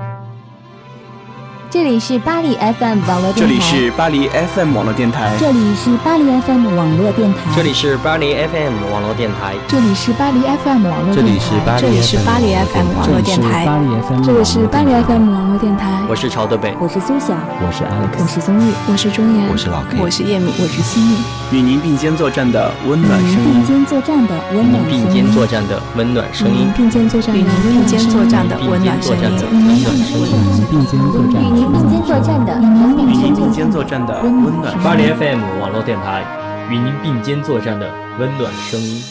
Thank you. 这里是巴黎 FM 网络电台。这里是巴黎 FM 网络电台。这里是巴黎 FM 网络电台。这里是巴黎 FM 网络电台。这里是巴黎 FM 网络电台。这里是巴黎 FM 网络电台。这里是巴黎 FM 网络电台。我是朝德北，我是苏晓，我是 Alex，我是宗玉，我是钟岩，我是老 K，我是叶敏，我是心雨。与您并肩作战的温暖声音。并肩作战的温暖声音。并肩作战的温暖声音。并肩作战的温暖声音并肩作战的温暖声音。并肩作战。与您并肩作战。与您并肩作战的温暖。巴黎 FM 网络电台，与您并肩作战的温暖声音。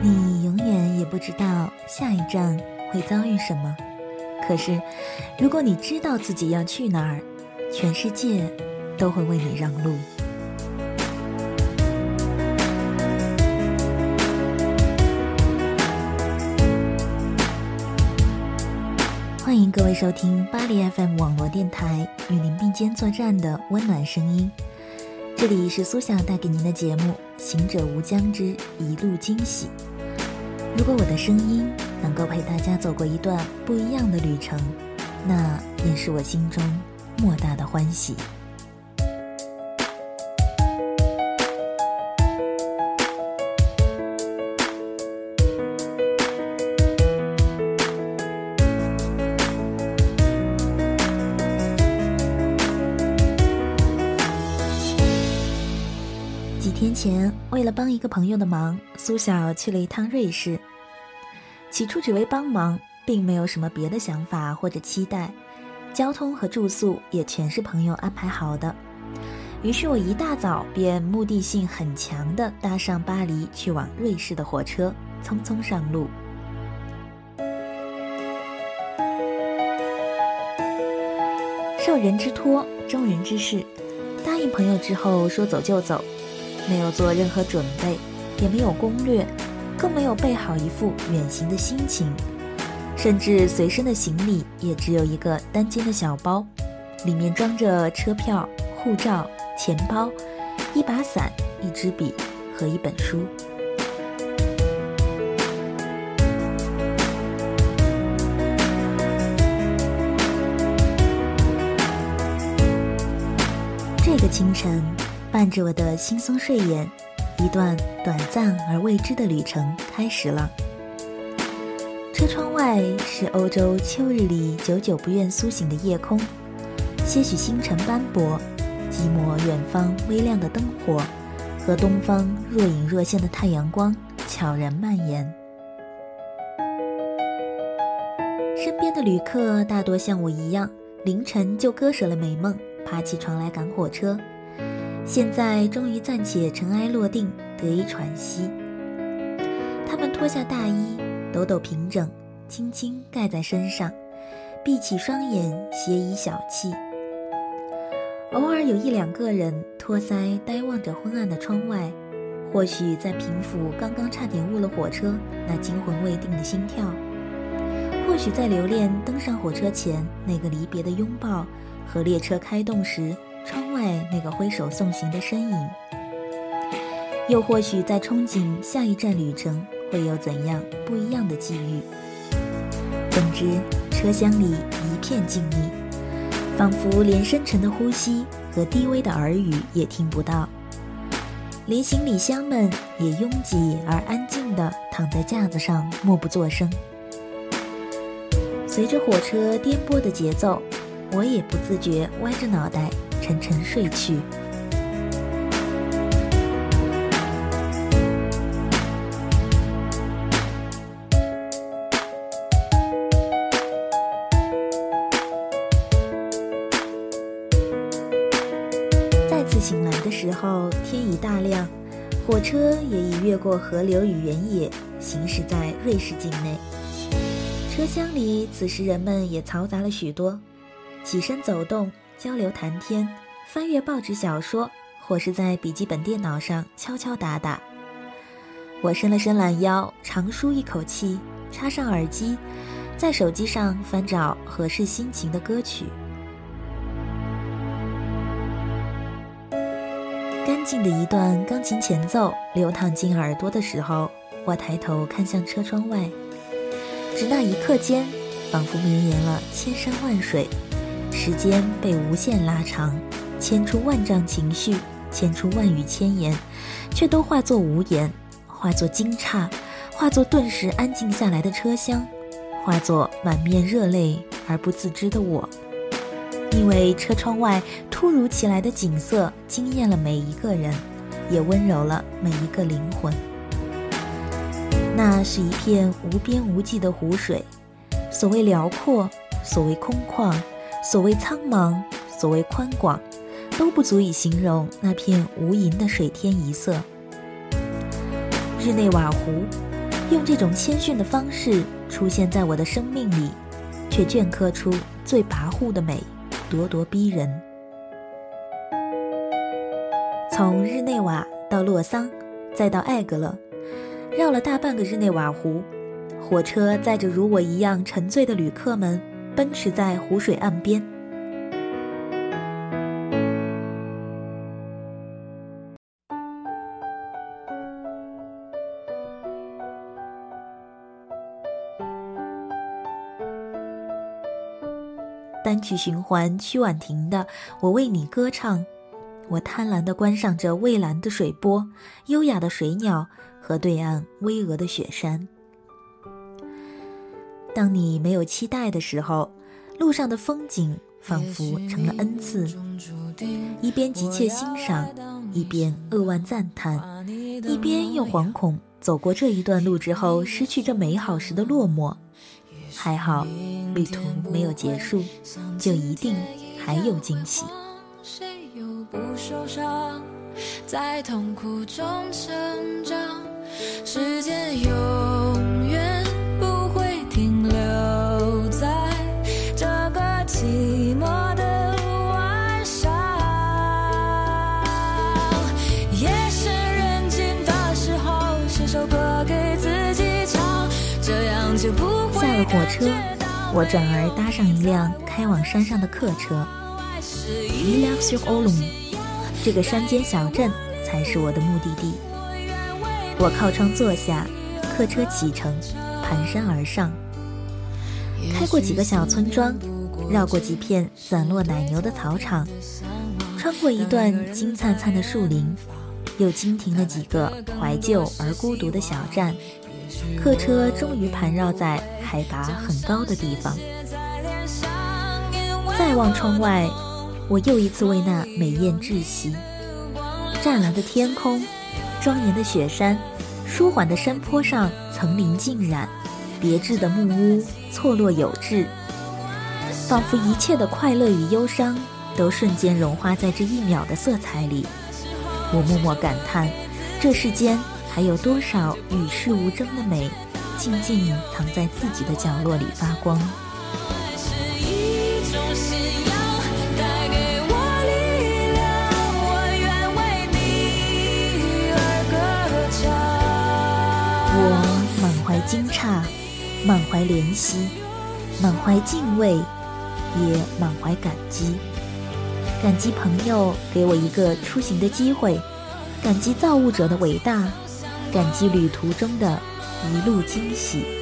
你永远也不知道下一站。会遭遇什么？可是，如果你知道自己要去哪儿，全世界都会为你让路。欢迎各位收听巴黎 FM 网络电台与您并肩作战的温暖声音。这里是苏小带给您的节目《行者无疆之一路惊喜》。如果我的声音，能够陪大家走过一段不一样的旅程，那也是我心中莫大的欢喜。几天前，为了帮一个朋友的忙，苏晓去了一趟瑞士。起初只为帮忙，并没有什么别的想法或者期待，交通和住宿也全是朋友安排好的。于是我一大早便目的性很强地搭上巴黎去往瑞士的火车，匆匆上路。受人之托，忠人之事，答应朋友之后说走就走，没有做任何准备，也没有攻略。更没有备好一副远行的心情，甚至随身的行李也只有一个单肩的小包，里面装着车票、护照、钱包、一把伞、一支笔和一本书。这个清晨，伴着我的惺忪睡眼。一段短暂而未知的旅程开始了。车窗外是欧洲秋日里久久不愿苏醒的夜空，些许星辰斑驳，寂寞远方微亮的灯火，和东方若隐若现的太阳光悄然蔓延。身边的旅客大多像我一样，凌晨就割舍了美梦，爬起床来赶火车。现在终于暂且尘埃落定，得以喘息。他们脱下大衣，抖抖平整，轻轻盖在身上，闭起双眼，斜倚小憩。偶尔有一两个人托腮呆望着昏暗的窗外，或许在平复刚刚差点误了火车那惊魂未定的心跳，或许在留恋登上火车前那个离别的拥抱和列车开动时。窗外那个挥手送行的身影，又或许在憧憬下一站旅程会有怎样不一样的际遇。总之，车厢里一片静谧，仿佛连深沉的呼吸和低微的耳语也听不到，连行李箱们也拥挤而安静地躺在架子上，默不作声。随着火车颠簸的节奏，我也不自觉歪着脑袋。沉沉睡去。再次醒来的时候，天已大亮，火车也已越过河流与原野，行驶在瑞士境内。车厢里，此时人们也嘈杂了许多，起身走动。交流谈天，翻阅报纸小说，或是在笔记本电脑上敲敲打打。我伸了伸懒腰，长舒一口气，插上耳机，在手机上翻找合适心情的歌曲。干净的一段钢琴前奏流淌进耳朵的时候，我抬头看向车窗外，只那一刻间，仿佛绵延了千山万水，时间被无限拉长，牵出万丈情绪，牵出万语千言，却都化作无言。化作惊诧，化作顿时安静下来的车厢，化作满面热泪而不自知的我。因为车窗外突如其来的景色惊艳了每一个人，也温柔了每一个灵魂。那是一片无边无际的湖水，所谓辽阔，所谓空旷，所谓苍茫，所谓宽广，都不足以形容那片无垠的水天一色。日内瓦湖，用这种谦逊的方式出现在我的生命里，却镌刻出最跋扈的美，咄咄逼人。从日内瓦到洛桑，再到艾格勒，绕了大半个日内瓦湖，火车载着如我一样沉醉的旅客们，奔驰在湖水岸边。单曲循环，曲婉婷的《我为你歌唱》，我贪婪地观赏着蔚蓝的水波、优雅的水鸟和对岸巍峨的雪山。当你没有期待的时候，路上的风景仿佛成了恩赐，一边急切欣赏，一边扼腕赞叹，一边又惶恐走过这一段路之后失去这美好时的落寞。还好，旅途没有结束，就一定还有惊喜。谁又不受伤，在痛苦中成长，时间永火车，我转而搭上一辆开往山上的客车。伊拉苏欧隆，这个山间小镇才是我的目的地。我靠窗坐下，客车启程，蹒跚而上，开过几个小村庄，绕过几片散落奶牛的草场，穿过一段金灿灿的树林，又经停了几个怀旧而孤独的小站。客车终于盘绕在海拔很高的地方。再望窗外，我又一次为那美艳窒息。湛蓝的天空，庄严的雪山，舒缓的山坡上层林尽染，别致的木屋错落有致，仿佛一切的快乐与忧伤都瞬间融化在这一秒的色彩里。我默默感叹，这世间。还有多少与世无争的美，静静藏在自己的角落里发光。我满怀惊诧，满怀怜惜，满怀敬畏，也满怀感激。感激朋友给我一个出行的机会，感激造物者的伟大。感激旅途中的一路惊喜。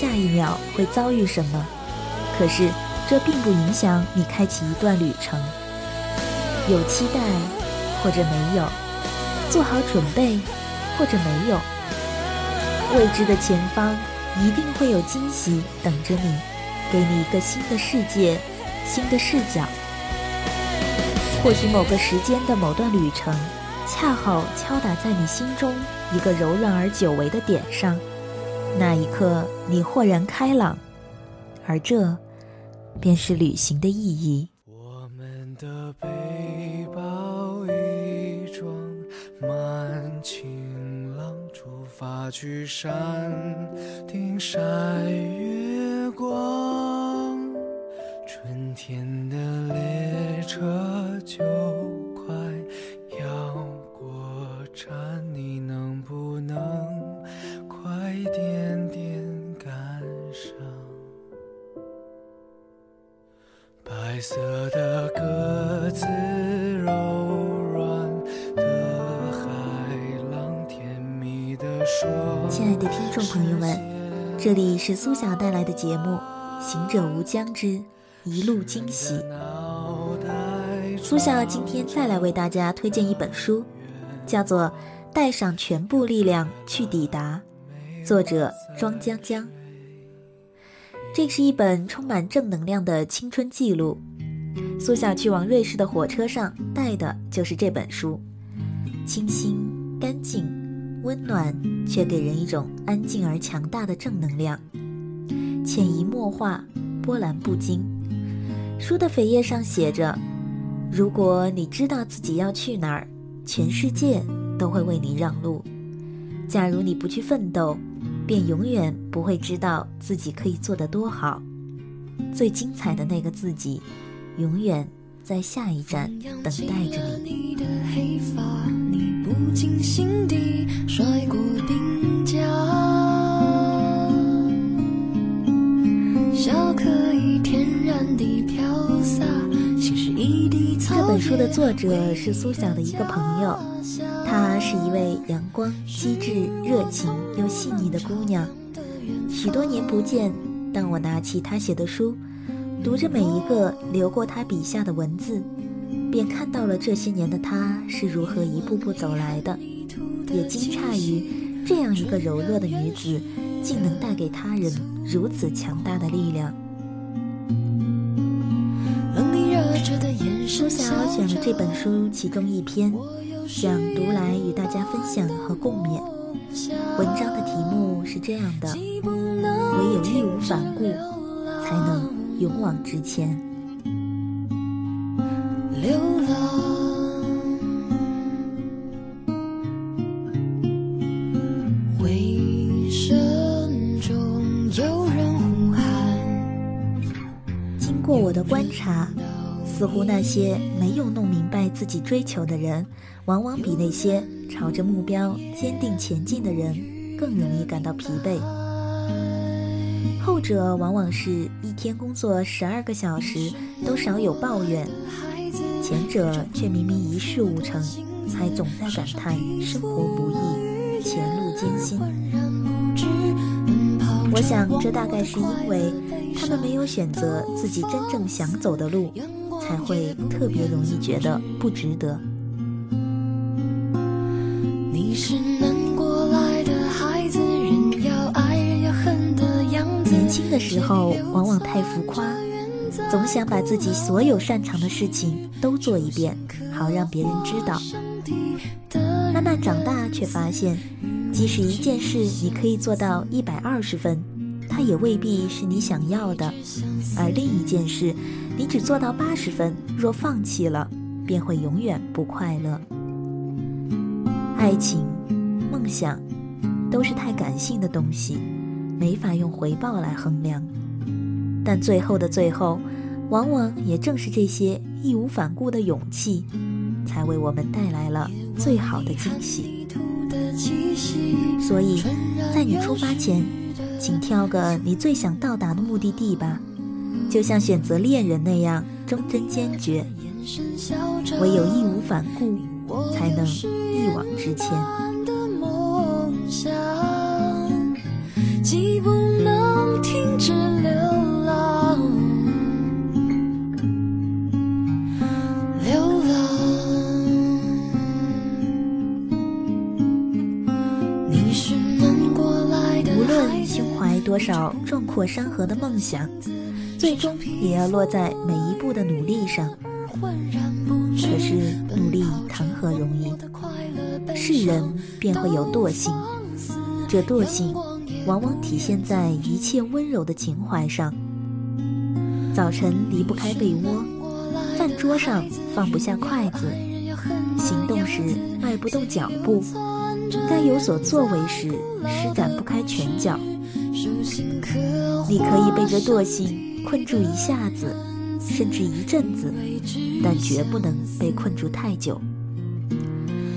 下一秒会遭遇什么，可是这并不影响你开启一段旅程。有期待，或者没有；做好准备，或者没有。未知的前方一定会有惊喜等着你，给你一个新的世界、新的视角。或许某个时间的某段旅程，恰好敲打在你心中一个柔软而久违的点上，那一刻你豁然开朗，而这便是旅行的意义。我们的背包已装满晴朗，出发去山顶晒月光。春天的列车就白色的鸽子，柔软的海浪，甜蜜的说。亲爱的听众朋友们，这里是苏晓带来的节目《行者无疆之一路惊喜》。苏晓今天再来为大家推荐一本书，叫做《带上全部力量去抵达》，作者庄江江。这是一本充满正能量的青春记录。苏晓去往瑞士的火车上带的就是这本书，清新、干净、温暖，却给人一种安静而强大的正能量，潜移默化，波澜不惊。书的扉页上写着：“如果你知道自己要去哪儿，全世界都会为你让路；假如你不去奋斗，便永远不会知道自己可以做得多好。最精彩的那个自己，永远在下一站等待着你。”你不经心地甩过鬓角，笑可以天然地飘洒，心是一地草这本书的作者是苏晓的一个朋友，她是一位阳光、机智、热情又细腻的姑娘。许多年不见，当我拿起她写的书，读着每一个流过她笔下的文字，便看到了这些年的她是如何一步步走来的，也惊诧于这样一个柔弱的女子，竟能带给他人如此强大的力量。苏小选了这本书其中一篇，想读来与大家分享和共勉。文章的题目是这样的：唯有义无反顾，才能勇往直前。流浪，回声中有人呼喊。经过我的观察，似乎那些没有弄明白自己追求的人，往往比那些朝着目标坚定前进的人更容易感到疲惫。后者往往是一天工作十二个小时都少有抱怨，前者却明明一事无成，还总在感叹生活不易，前路艰辛。我想，这大概是因为他们没有选择自己真正想走的路，才会特别容易觉得不值得。你是南国来的孩子，人要爱人要恨的样子。年轻的时候往往太浮夸，总想把自己所有擅长的事情都做一遍，好让别人知道。慢慢长大，却发现，即使一件事你可以做到一百二十分，它也未必是你想要的；而另一件事，你只做到八十分，若放弃了，便会永远不快乐。爱情、梦想，都是太感性的东西，没法用回报来衡量。但最后的最后，往往也正是这些义无反顾的勇气，才为我们带来了最好的惊喜。所以，在你出发前，请挑个你最想到达的目的地吧，就像选择恋人那样忠贞坚决。唯有义无反顾才能一往直前。无论胸怀多少壮阔流浪的梦想的最终也要落在每一步的努力上。可是努力谈何容易？是人便会有惰性，这惰性往往体现在一切温柔的情怀上。早晨离不开被窝，饭桌上放不下筷子，行动时迈不动脚步，该有所作为时施展不开拳脚。你可以被这惰性困住一下子，甚至一阵子，但绝不能被困住太久。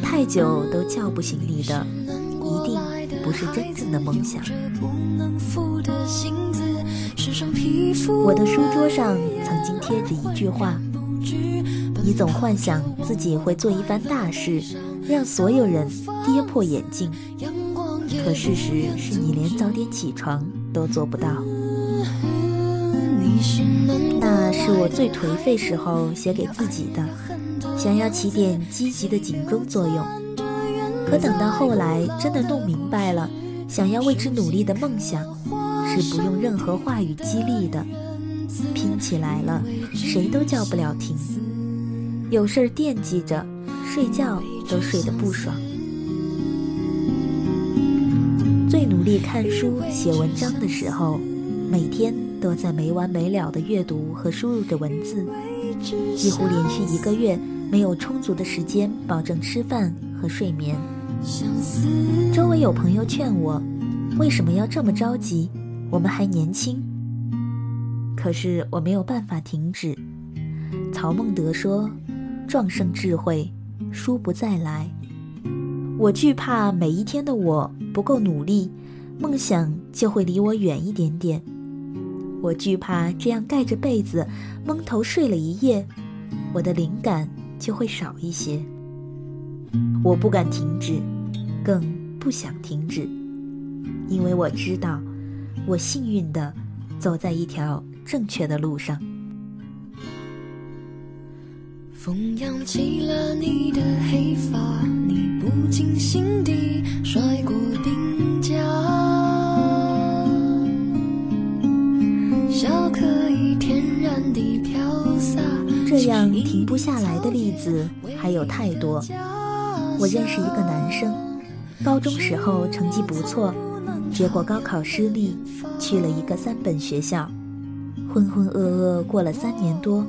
太久都叫不醒你的，一定不是真正的梦想。我的书桌上曾经贴着一句话：“你总幻想自己会做一番大事，让所有人跌破眼镜。可事实是你连早点起床都做不到。”那是我最颓废时候写给自己的。想要起点积极的警钟作用，可等到后来真的弄明白了，想要为之努力的梦想，是不用任何话语激励的，拼起来了，谁都叫不了停。有事儿惦记着，睡觉都睡得不爽。最努力看书写文章的时候，每天都在没完没了的阅读和输入着文字，几乎连续一个月。没有充足的时间保证吃饭和睡眠。周围有朋友劝我，为什么要这么着急？我们还年轻。可是我没有办法停止。曹孟德说：“壮盛智慧，书不再来。”我惧怕每一天的我不够努力，梦想就会离我远一点点。我惧怕这样盖着被子蒙头睡了一夜，我的灵感。就会少一些。我不敢停止，更不想停止，因为我知道，我幸运的走在一条正确的路上。风扬起了你的黑发，你不经心地甩过鬓这样停不下来的例子还有太多。我认识一个男生，高中时候成绩不错，结果高考失利，去了一个三本学校，浑浑噩噩过了三年多，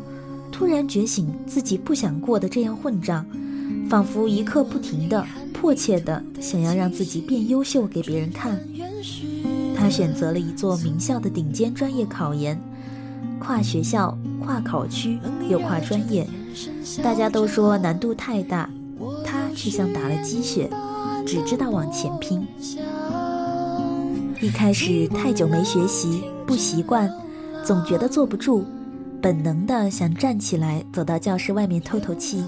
突然觉醒自己不想过的这样混账，仿佛一刻不停的迫切的想要让自己变优秀给别人看。他选择了一座名校的顶尖专业考研，跨学校。跨考区又跨专业，大家都说难度太大，他却像打了鸡血，只知道往前拼。一开始太久没学习，不习惯，总觉得坐不住，本能的想站起来走到教室外面透透气。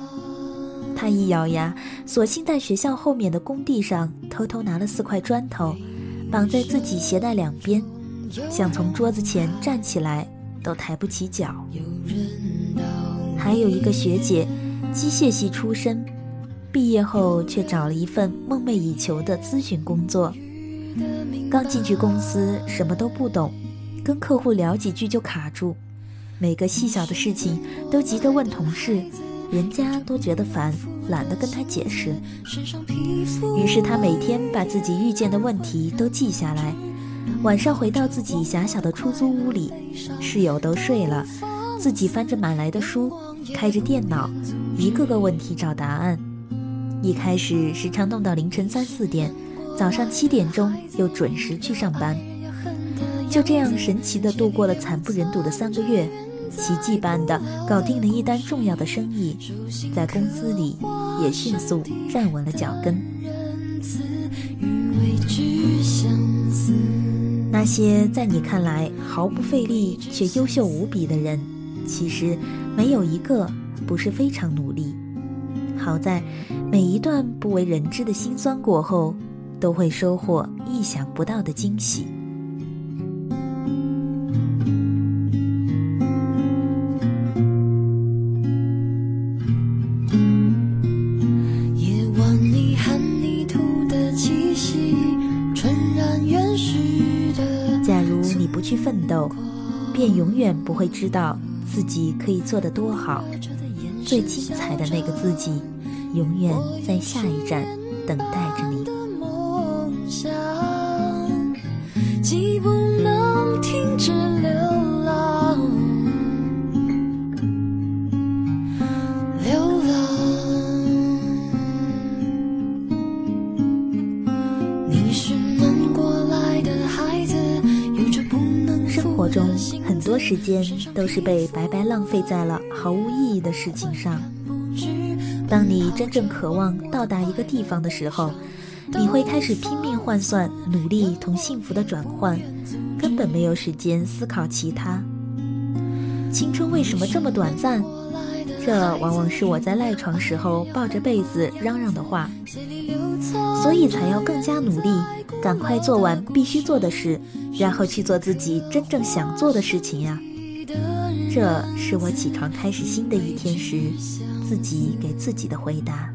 他一咬牙，索性在学校后面的工地上偷偷拿了四块砖头，绑在自己鞋带两边，想从桌子前站起来。都抬不起脚。还有一个学姐，机械系出身，毕业后却找了一份梦寐以求的咨询工作。刚进去公司，什么都不懂，跟客户聊几句就卡住，每个细小的事情都急着问同事，人家都觉得烦，懒得跟他解释。于是他每天把自己遇见的问题都记下来。晚上回到自己狭小的出租屋里，室友都睡了，自己翻着买来的书，开着电脑，一个个问题找答案。一开始时常弄到凌晨三四点，早上七点钟又准时去上班。就这样神奇地度过了惨不忍睹的三个月，奇迹般的搞定了一单重要的生意，在公司里也迅速站稳了脚跟。那些在你看来毫不费力却优秀无比的人，其实没有一个不是非常努力。好在每一段不为人知的辛酸过后，都会收获意想不到的惊喜。永远不会知道自己可以做得多好。最精彩的那个自己，永远在下一站等待着很多时间都是被白白浪费在了毫无意义的事情上。当你真正渴望到达一个地方的时候，你会开始拼命换算努力同幸福的转换，根本没有时间思考其他。青春为什么这么短暂？这往往是我在赖床时候抱着被子嚷嚷的话。所以才要更加努力，赶快做完必须做的事，然后去做自己真正想做的事情呀。这是我起床开始新的一天时，自己给自己的回答。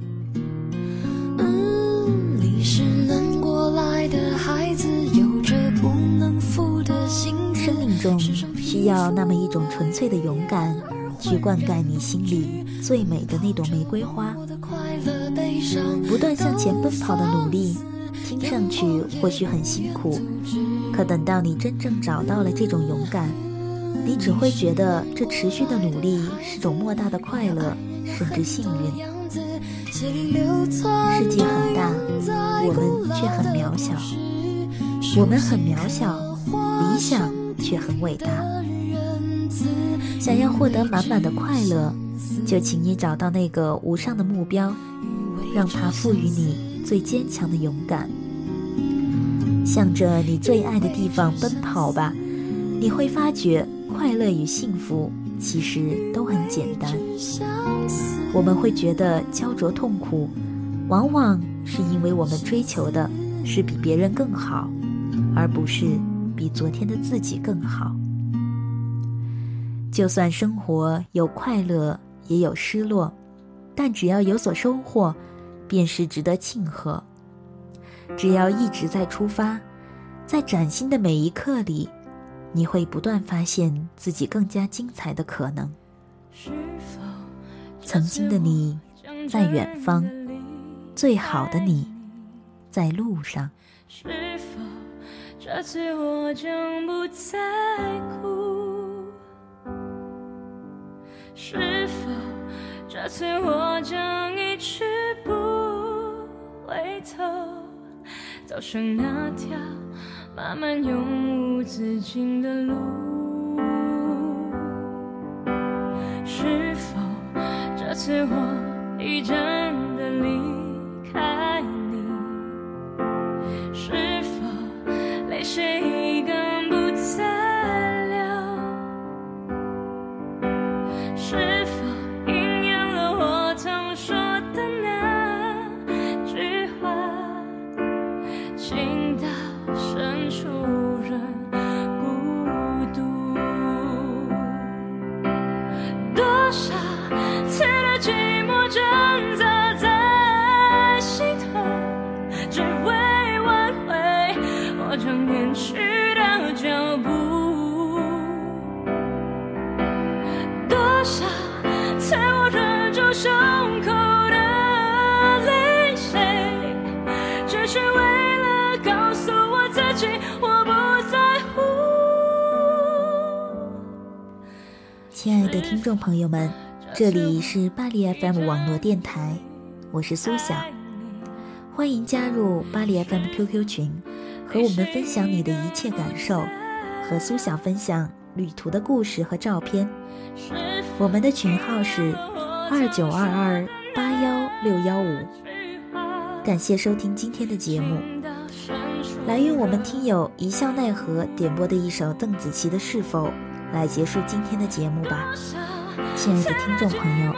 生命中需要那么一种纯粹的勇敢，去灌溉你心里最美的那朵玫瑰花。不断向前奔跑的努力，听上去或许很辛苦，可等到你真正找到了这种勇敢，你只会觉得这持续的努力是种莫大的快乐，甚至幸运。世界很大，我们却很渺小。我们很渺小，理想却很伟大。想要获得满满的快乐，就请你找到那个无上的目标，让它赋予你最坚强的勇敢。向着你最爱的地方奔跑吧，你会发觉快乐与幸福其实都很简单。我们会觉得焦灼痛苦，往往是因为我们追求的是比别人更好。而不是比昨天的自己更好。就算生活有快乐，也有失落，但只要有所收获，便是值得庆贺。只要一直在出发，在崭新的每一刻里，你会不断发现自己更加精彩的可能。曾经的你在远方，最好的你在路上。是否这次我将不再哭，是否这次我将一去不回头，走上那条漫漫永无止境的路？是否这次我已真的离我，不在乎。亲爱的听众朋友们，这里是巴黎 FM 网络电台，我是苏晓，欢迎加入巴黎 FM QQ 群。和我们分享你的一切感受，和苏晓分享旅途的故事和照片。我们的群号是二九二二八幺六幺五。感谢收听今天的节目，来用我们听友一笑奈何点播的一首邓紫棋的《是否》来结束今天的节目吧。亲爱的听众朋友，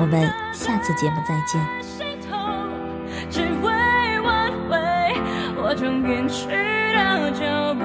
我们下次节目再见。我将远去的脚步，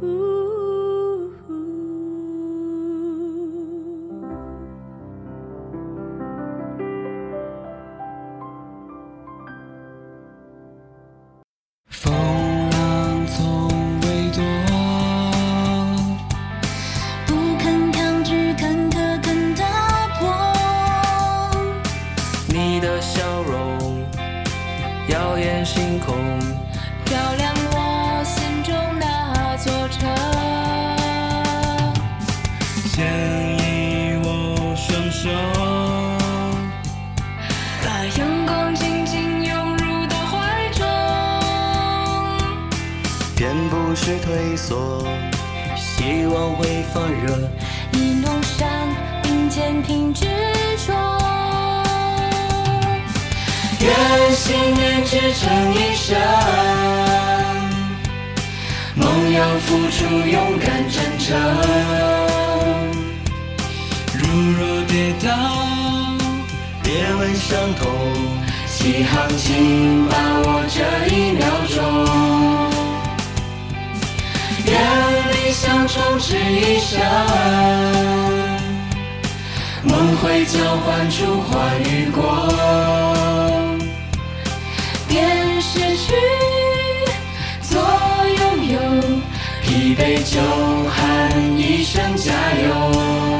Ooh. 并肩挺执着，愿信念支撑一生，梦要付出勇敢真诚。如若跌倒，别问伤痛，起航请把握这一秒钟。愿理想充斥一生，梦会交换出欢与光。便失去做拥有。疲惫就喊一声加油。